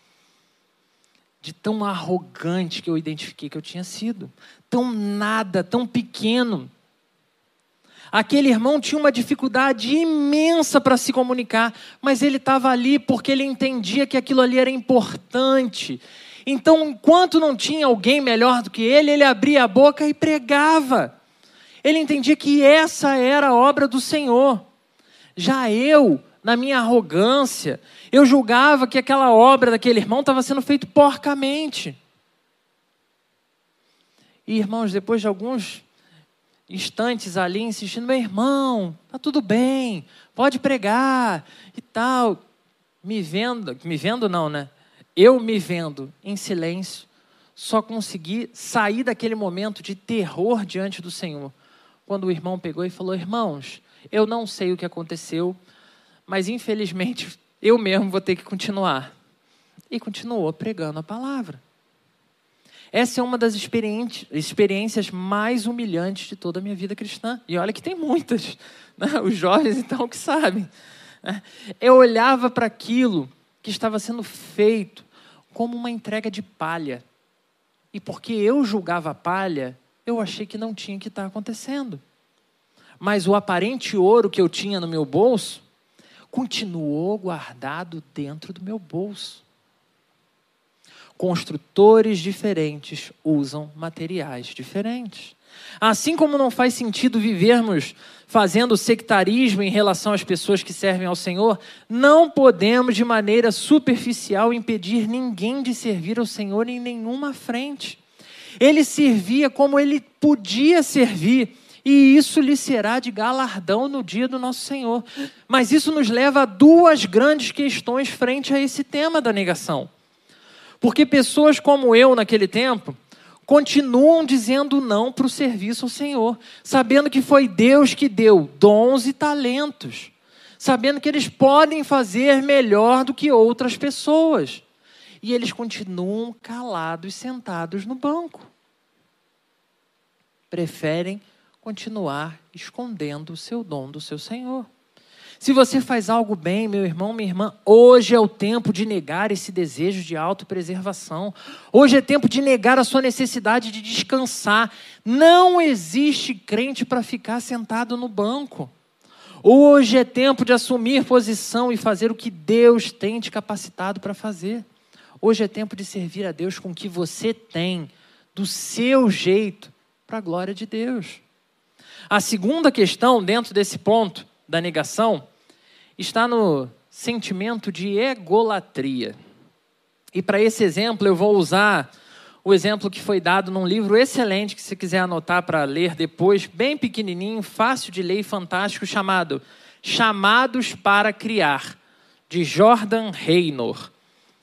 [SPEAKER 2] de tão arrogante que eu identifiquei que eu tinha sido, tão nada, tão pequeno. Aquele irmão tinha uma dificuldade imensa para se comunicar, mas ele estava ali porque ele entendia que aquilo ali era importante. Então, enquanto não tinha alguém melhor do que ele, ele abria a boca e pregava. Ele entendia que essa era a obra do Senhor. Já eu, na minha arrogância, eu julgava que aquela obra daquele irmão estava sendo feita porcamente. E irmãos, depois de alguns instantes ali insistindo, meu irmão, tá tudo bem, pode pregar e tal, me vendo, me vendo não, né? Eu me vendo em silêncio, só consegui sair daquele momento de terror diante do Senhor. Quando o irmão pegou e falou: Irmãos, eu não sei o que aconteceu, mas infelizmente eu mesmo vou ter que continuar. E continuou pregando a palavra. Essa é uma das experiências mais humilhantes de toda a minha vida cristã. E olha que tem muitas. Né? Os jovens, então, que sabem. Né? Eu olhava para aquilo que estava sendo feito como uma entrega de palha. E porque eu julgava a palha, eu achei que não tinha que estar acontecendo. Mas o aparente ouro que eu tinha no meu bolso continuou guardado dentro do meu bolso. Construtores diferentes usam materiais diferentes. Assim como não faz sentido vivermos fazendo sectarismo em relação às pessoas que servem ao Senhor, não podemos de maneira superficial impedir ninguém de servir ao Senhor em nenhuma frente. Ele servia como ele podia servir, e isso lhe será de galardão no dia do nosso Senhor. Mas isso nos leva a duas grandes questões frente a esse tema da negação. Porque pessoas como eu naquele tempo continuam dizendo não para o serviço ao Senhor, sabendo que foi Deus que deu dons e talentos, sabendo que eles podem fazer melhor do que outras pessoas. E eles continuam calados, sentados no banco. Preferem continuar escondendo o seu dom do seu Senhor. Se você faz algo bem, meu irmão, minha irmã, hoje é o tempo de negar esse desejo de autopreservação. Hoje é tempo de negar a sua necessidade de descansar. Não existe crente para ficar sentado no banco. Hoje é tempo de assumir posição e fazer o que Deus tem te capacitado para fazer. Hoje é tempo de servir a Deus com o que você tem, do seu jeito, para a glória de Deus. A segunda questão, dentro desse ponto da negação, está no sentimento de egolatria. E para esse exemplo, eu vou usar o exemplo que foi dado num livro excelente que se quiser anotar para ler depois, bem pequenininho, fácil de ler e fantástico, chamado Chamados para Criar, de Jordan Reynor.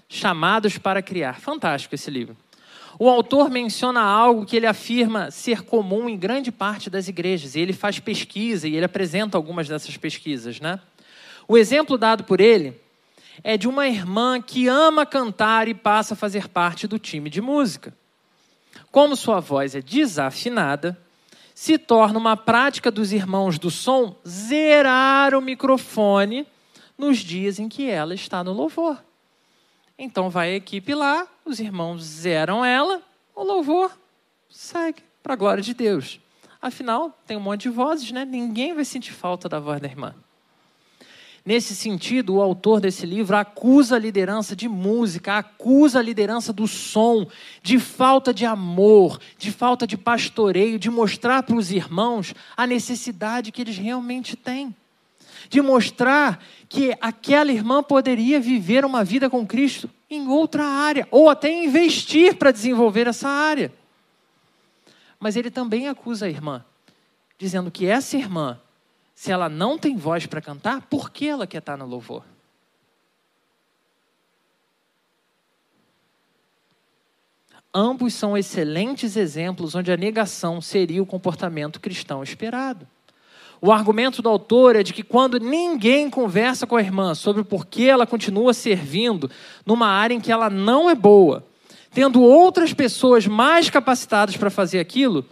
[SPEAKER 2] Chamados para Criar. Fantástico esse livro. O autor menciona algo que ele afirma ser comum em grande parte das igrejas, e ele faz pesquisa e ele apresenta algumas dessas pesquisas, né? O exemplo dado por ele é de uma irmã que ama cantar e passa a fazer parte do time de música. Como sua voz é desafinada, se torna uma prática dos irmãos do som zerar o microfone nos dias em que ela está no louvor. Então vai a equipe lá, os irmãos zeram ela, o louvor segue para a glória de Deus. Afinal, tem um monte de vozes, né? Ninguém vai sentir falta da voz da irmã. Nesse sentido, o autor desse livro acusa a liderança de música, acusa a liderança do som, de falta de amor, de falta de pastoreio, de mostrar para os irmãos a necessidade que eles realmente têm. De mostrar que aquela irmã poderia viver uma vida com Cristo em outra área, ou até investir para desenvolver essa área. Mas ele também acusa a irmã, dizendo que essa irmã se ela não tem voz para cantar, por que ela quer estar no louvor? Ambos são excelentes exemplos onde a negação seria o comportamento cristão esperado. O argumento do autor é de que quando ninguém conversa com a irmã sobre por que ela continua servindo numa área em que ela não é boa, tendo outras pessoas mais capacitadas para fazer aquilo,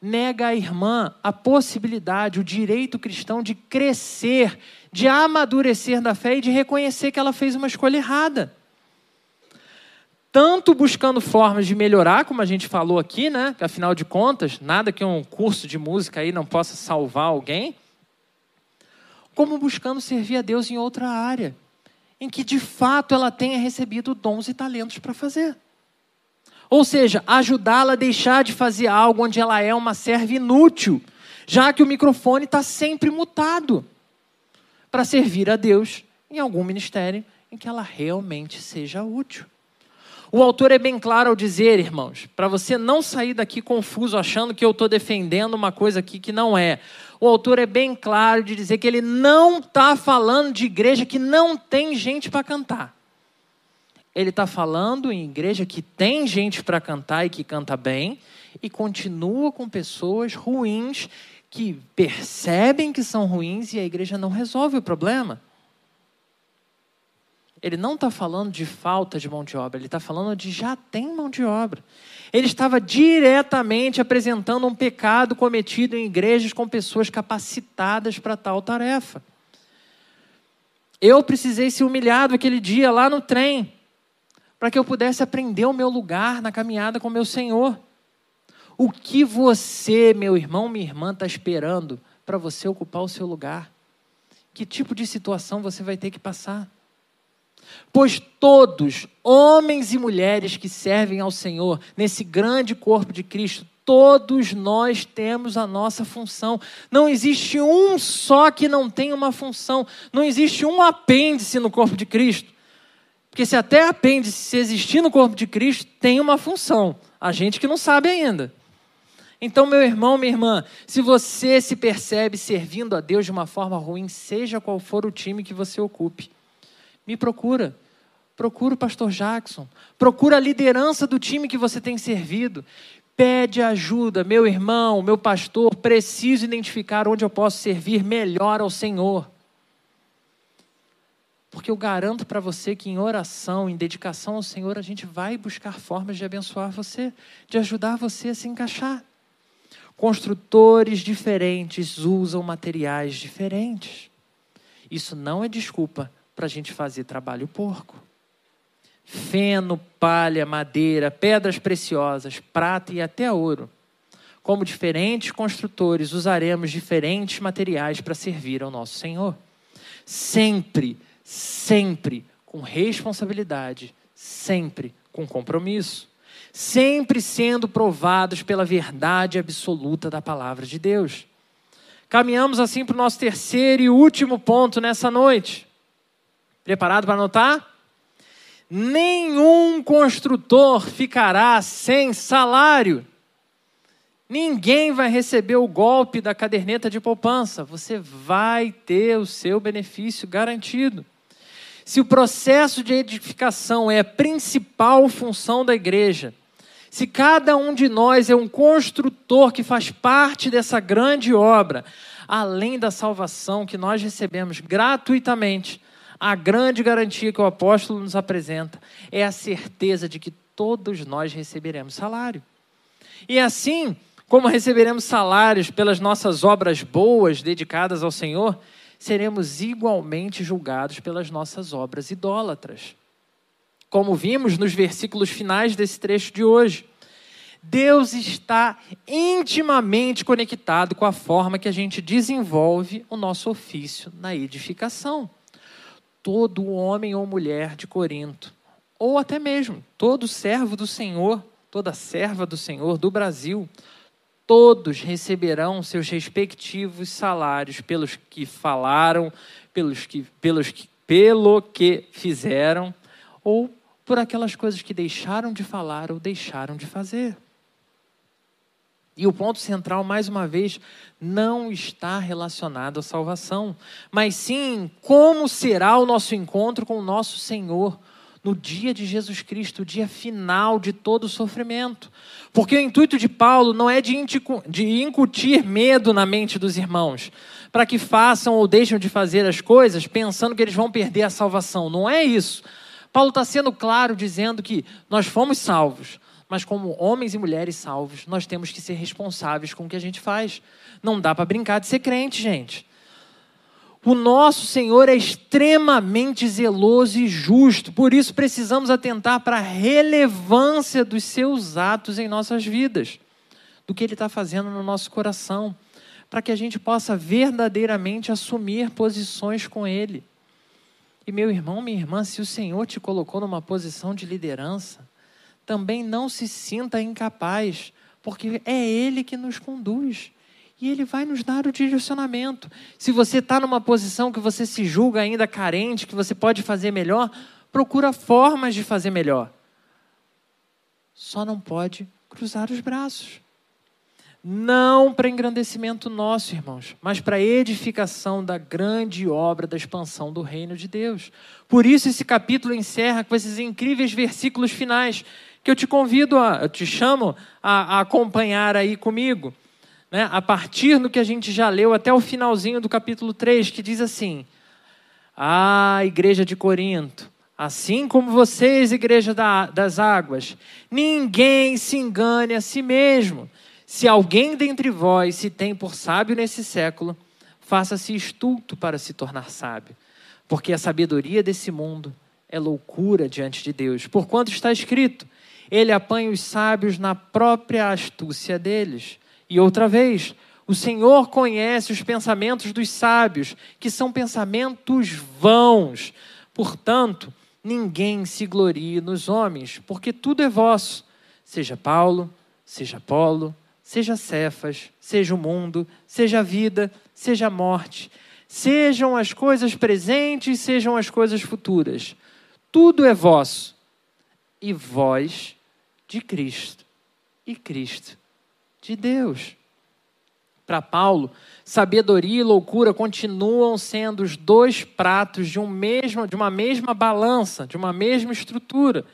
[SPEAKER 2] nega à irmã a possibilidade, o direito cristão de crescer, de amadurecer na fé e de reconhecer que ela fez uma escolha errada. Tanto buscando formas de melhorar, como a gente falou aqui, né? Que afinal de contas, nada que um curso de música aí não possa salvar alguém, como buscando servir a Deus em outra área, em que de fato ela tenha recebido dons e talentos para fazer. Ou seja, ajudá-la a deixar de fazer algo onde ela é uma serva inútil, já que o microfone está sempre mutado, para servir a Deus em algum ministério em que ela realmente seja útil. O autor é bem claro ao dizer, irmãos, para você não sair daqui confuso achando que eu estou defendendo uma coisa aqui que não é. O autor é bem claro de dizer que ele não está falando de igreja que não tem gente para cantar. Ele está falando em igreja que tem gente para cantar e que canta bem, e continua com pessoas ruins que percebem que são ruins e a igreja não resolve o problema. Ele não está falando de falta de mão de obra, ele está falando de já tem mão de obra. Ele estava diretamente apresentando um pecado cometido em igrejas com pessoas capacitadas para tal tarefa. Eu precisei ser humilhado aquele dia lá no trem para que eu pudesse aprender o meu lugar na caminhada com meu Senhor. O que você, meu irmão, minha irmã, está esperando para você ocupar o seu lugar? Que tipo de situação você vai ter que passar? Pois todos, homens e mulheres que servem ao Senhor, nesse grande corpo de Cristo, todos nós temos a nossa função. Não existe um só que não tem uma função. Não existe um apêndice no corpo de Cristo. Porque se até apêndice, se existir no corpo de Cristo, tem uma função. A gente que não sabe ainda. Então, meu irmão, minha irmã, se você se percebe servindo a Deus de uma forma ruim, seja qual for o time que você ocupe, me procura. Procura o pastor Jackson. Procura a liderança do time que você tem servido. Pede ajuda, meu irmão, meu pastor, preciso identificar onde eu posso servir melhor ao Senhor. Porque eu garanto para você que em oração, em dedicação ao Senhor, a gente vai buscar formas de abençoar você, de ajudar você a se encaixar. Construtores diferentes usam materiais diferentes. Isso não é desculpa para a gente fazer trabalho porco. Feno, palha, madeira, pedras preciosas, prata e até ouro. Como diferentes construtores, usaremos diferentes materiais para servir ao nosso Senhor. Sempre sempre com responsabilidade, sempre com compromisso, sempre sendo provados pela verdade absoluta da palavra de Deus. Caminhamos assim para o nosso terceiro e último ponto nessa noite. Preparado para anotar? Nenhum construtor ficará sem salário. Ninguém vai receber o golpe da caderneta de poupança. Você vai ter o seu benefício garantido. Se o processo de edificação é a principal função da igreja, se cada um de nós é um construtor que faz parte dessa grande obra, além da salvação que nós recebemos gratuitamente, a grande garantia que o apóstolo nos apresenta é a certeza de que todos nós receberemos salário. E assim, como receberemos salários pelas nossas obras boas dedicadas ao Senhor, seremos igualmente julgados pelas nossas obras idólatras. Como vimos nos versículos finais desse trecho de hoje, Deus está intimamente conectado com a forma que a gente desenvolve o nosso ofício na edificação. Todo homem ou mulher de Corinto, ou até mesmo todo servo do Senhor, toda serva do Senhor do Brasil, todos receberão seus respectivos salários pelos que falaram, pelos que, pelos que, pelo que fizeram, ou por aquelas coisas que deixaram de falar ou deixaram de fazer. E o ponto central, mais uma vez, não está relacionado à salvação, mas sim como será o nosso encontro com o nosso Senhor no dia de Jesus Cristo, o dia final de todo o sofrimento. Porque o intuito de Paulo não é de incutir medo na mente dos irmãos, para que façam ou deixem de fazer as coisas pensando que eles vão perder a salvação. Não é isso. Paulo está sendo claro dizendo que nós fomos salvos, mas como homens e mulheres salvos, nós temos que ser responsáveis com o que a gente faz. Não dá para brincar de ser crente, gente. O nosso Senhor é extremamente zeloso e justo, por isso precisamos atentar para a relevância dos seus atos em nossas vidas, do que Ele está fazendo no nosso coração, para que a gente possa verdadeiramente assumir posições com Ele. E meu irmão, minha irmã, se o Senhor te colocou numa posição de liderança, também não se sinta incapaz, porque é Ele que nos conduz. E Ele vai nos dar o direcionamento. Se você está numa posição que você se julga ainda carente, que você pode fazer melhor, procura formas de fazer melhor. Só não pode cruzar os braços. Não para engrandecimento nosso, irmãos, mas para edificação da grande obra da expansão do reino de Deus. Por isso, esse capítulo encerra com esses incríveis versículos finais que eu te convido, a, eu te chamo a, a acompanhar aí comigo, né? a partir do que a gente já leu até o finalzinho do capítulo 3, que diz assim: Ah, igreja de Corinto, assim como vocês, igreja da, das águas, ninguém se engane a si mesmo. Se alguém dentre vós se tem por sábio nesse século, faça-se estulto para se tornar sábio, porque a sabedoria desse mundo é loucura diante de Deus. Porquanto está escrito: ele apanha os sábios na própria astúcia deles. E outra vez, o Senhor conhece os pensamentos dos sábios, que são pensamentos vãos. Portanto, ninguém se glorie nos homens, porque tudo é vosso, seja Paulo, seja Apolo, seja Cefas, seja o mundo, seja a vida, seja a morte, sejam as coisas presentes, sejam as coisas futuras. Tudo é vosso, e vós de Cristo e Cristo de Deus. Para Paulo, sabedoria e loucura continuam sendo os dois pratos de, um mesmo, de uma mesma balança, de uma mesma estrutura.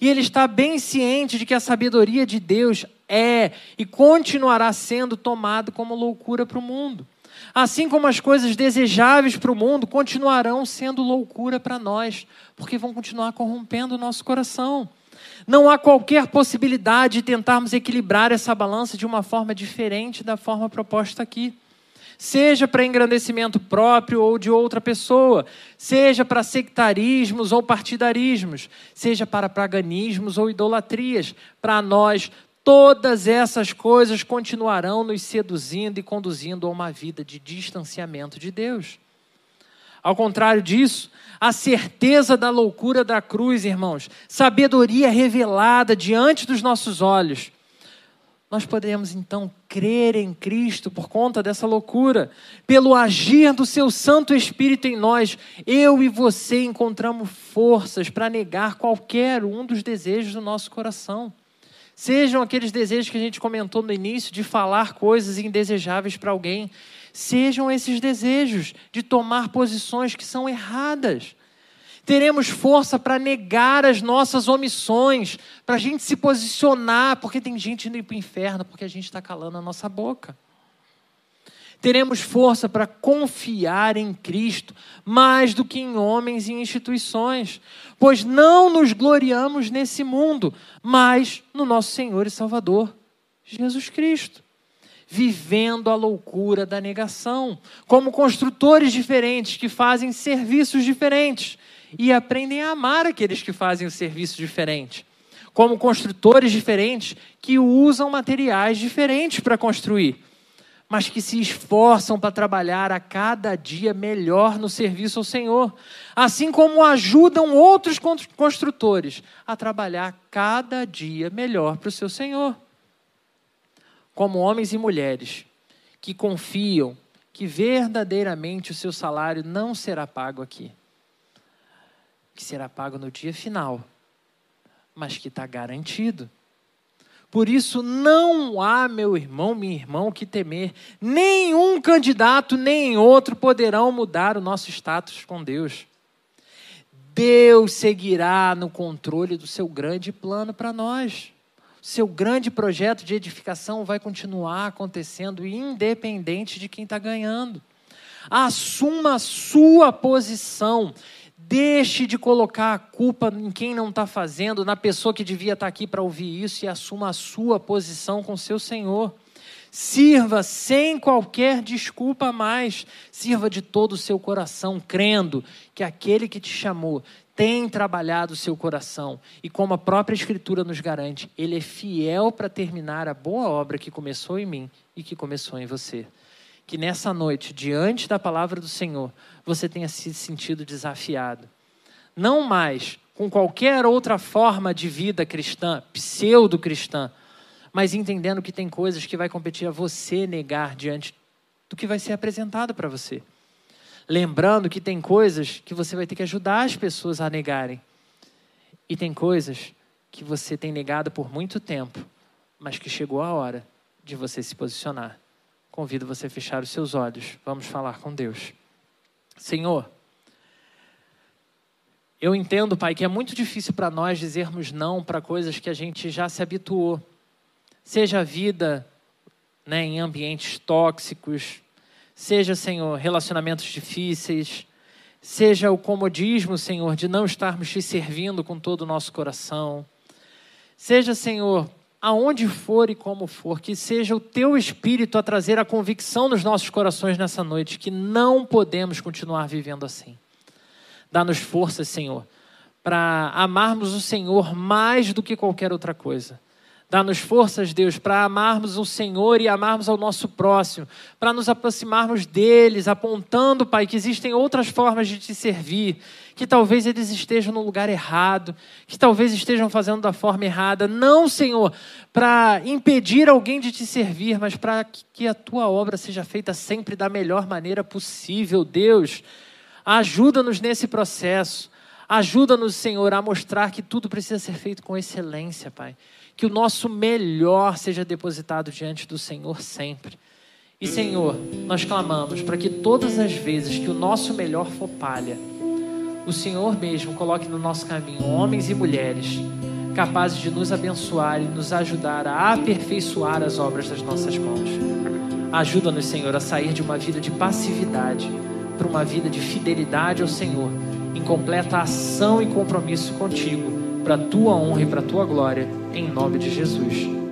[SPEAKER 2] E ele está bem ciente de que a sabedoria de Deus é e continuará sendo tomado como loucura para o mundo. Assim como as coisas desejáveis para o mundo continuarão sendo loucura para nós, porque vão continuar corrompendo o nosso coração. Não há qualquer possibilidade de tentarmos equilibrar essa balança de uma forma diferente da forma proposta aqui. Seja para engrandecimento próprio ou de outra pessoa, seja para sectarismos ou partidarismos, seja para paganismos ou idolatrias, para nós, todas essas coisas continuarão nos seduzindo e conduzindo a uma vida de distanciamento de Deus. Ao contrário disso, a certeza da loucura da cruz, irmãos, sabedoria revelada diante dos nossos olhos. Nós podemos então crer em Cristo por conta dessa loucura, pelo agir do seu Santo Espírito em nós. Eu e você encontramos forças para negar qualquer um dos desejos do nosso coração. Sejam aqueles desejos que a gente comentou no início de falar coisas indesejáveis para alguém, sejam esses desejos de tomar posições que são erradas. Teremos força para negar as nossas omissões, para a gente se posicionar, porque tem gente indo para o inferno porque a gente está calando a nossa boca. Teremos força para confiar em Cristo mais do que em homens e instituições, pois não nos gloriamos nesse mundo, mas no nosso Senhor e Salvador, Jesus Cristo. Vivendo a loucura da negação, como construtores diferentes que fazem serviços diferentes e aprendem a amar aqueles que fazem o serviço diferente, como construtores diferentes que usam materiais diferentes para construir mas que se esforçam para trabalhar a cada dia melhor no serviço ao Senhor, assim como ajudam outros construtores a trabalhar cada dia melhor para o seu Senhor. Como homens e mulheres que confiam que verdadeiramente o seu salário não será pago aqui, que será pago no dia final, mas que está garantido por isso não há, meu irmão, minha irmã, que temer. Nenhum candidato, nem outro poderão mudar o nosso status com Deus. Deus seguirá no controle do seu grande plano para nós. Seu grande projeto de edificação vai continuar acontecendo, independente de quem está ganhando. Assuma a sua posição Deixe de colocar a culpa em quem não está fazendo, na pessoa que devia estar tá aqui para ouvir isso e assuma a sua posição com seu Senhor. Sirva sem qualquer desculpa mais. Sirva de todo o seu coração, crendo que aquele que te chamou tem trabalhado o seu coração. E como a própria Escritura nos garante, ele é fiel para terminar a boa obra que começou em mim e que começou em você que nessa noite, diante da palavra do Senhor, você tenha se sentido desafiado. Não mais com qualquer outra forma de vida cristã, pseudo-cristã, mas entendendo que tem coisas que vai competir a você negar diante do que vai ser apresentado para você. Lembrando que tem coisas que você vai ter que ajudar as pessoas a negarem. E tem coisas que você tem negado por muito tempo, mas que chegou a hora de você se posicionar convido você a fechar os seus olhos. Vamos falar com Deus. Senhor, eu entendo, Pai, que é muito difícil para nós dizermos não para coisas que a gente já se habituou. Seja a vida né, em ambientes tóxicos, seja, Senhor, relacionamentos difíceis, seja o comodismo, Senhor, de não estarmos te servindo com todo o nosso coração. Seja, Senhor, aonde for e como for, que seja o teu espírito a trazer a convicção nos nossos corações nessa noite que não podemos continuar vivendo assim. Dá-nos forças, Senhor, para amarmos o Senhor mais do que qualquer outra coisa. Dá-nos forças, Deus, para amarmos o Senhor e amarmos ao nosso próximo, para nos aproximarmos deles, apontando, Pai, que existem outras formas de te servir, que talvez eles estejam no lugar errado, que talvez estejam fazendo da forma errada. Não, Senhor, para impedir alguém de te servir, mas para que a tua obra seja feita sempre da melhor maneira possível, Deus. Ajuda-nos nesse processo. Ajuda-nos, Senhor, a mostrar que tudo precisa ser feito com excelência, Pai que o nosso melhor seja depositado diante do Senhor sempre. E Senhor, nós clamamos para que todas as vezes que o nosso melhor for palha, o Senhor mesmo coloque no nosso caminho homens e mulheres capazes de nos abençoar e nos ajudar a aperfeiçoar as obras das nossas mãos. Ajuda-nos, Senhor, a sair de uma vida de passividade para uma vida de fidelidade ao Senhor, em completa ação e compromisso contigo, para a tua honra e para a tua glória em nome de Jesus.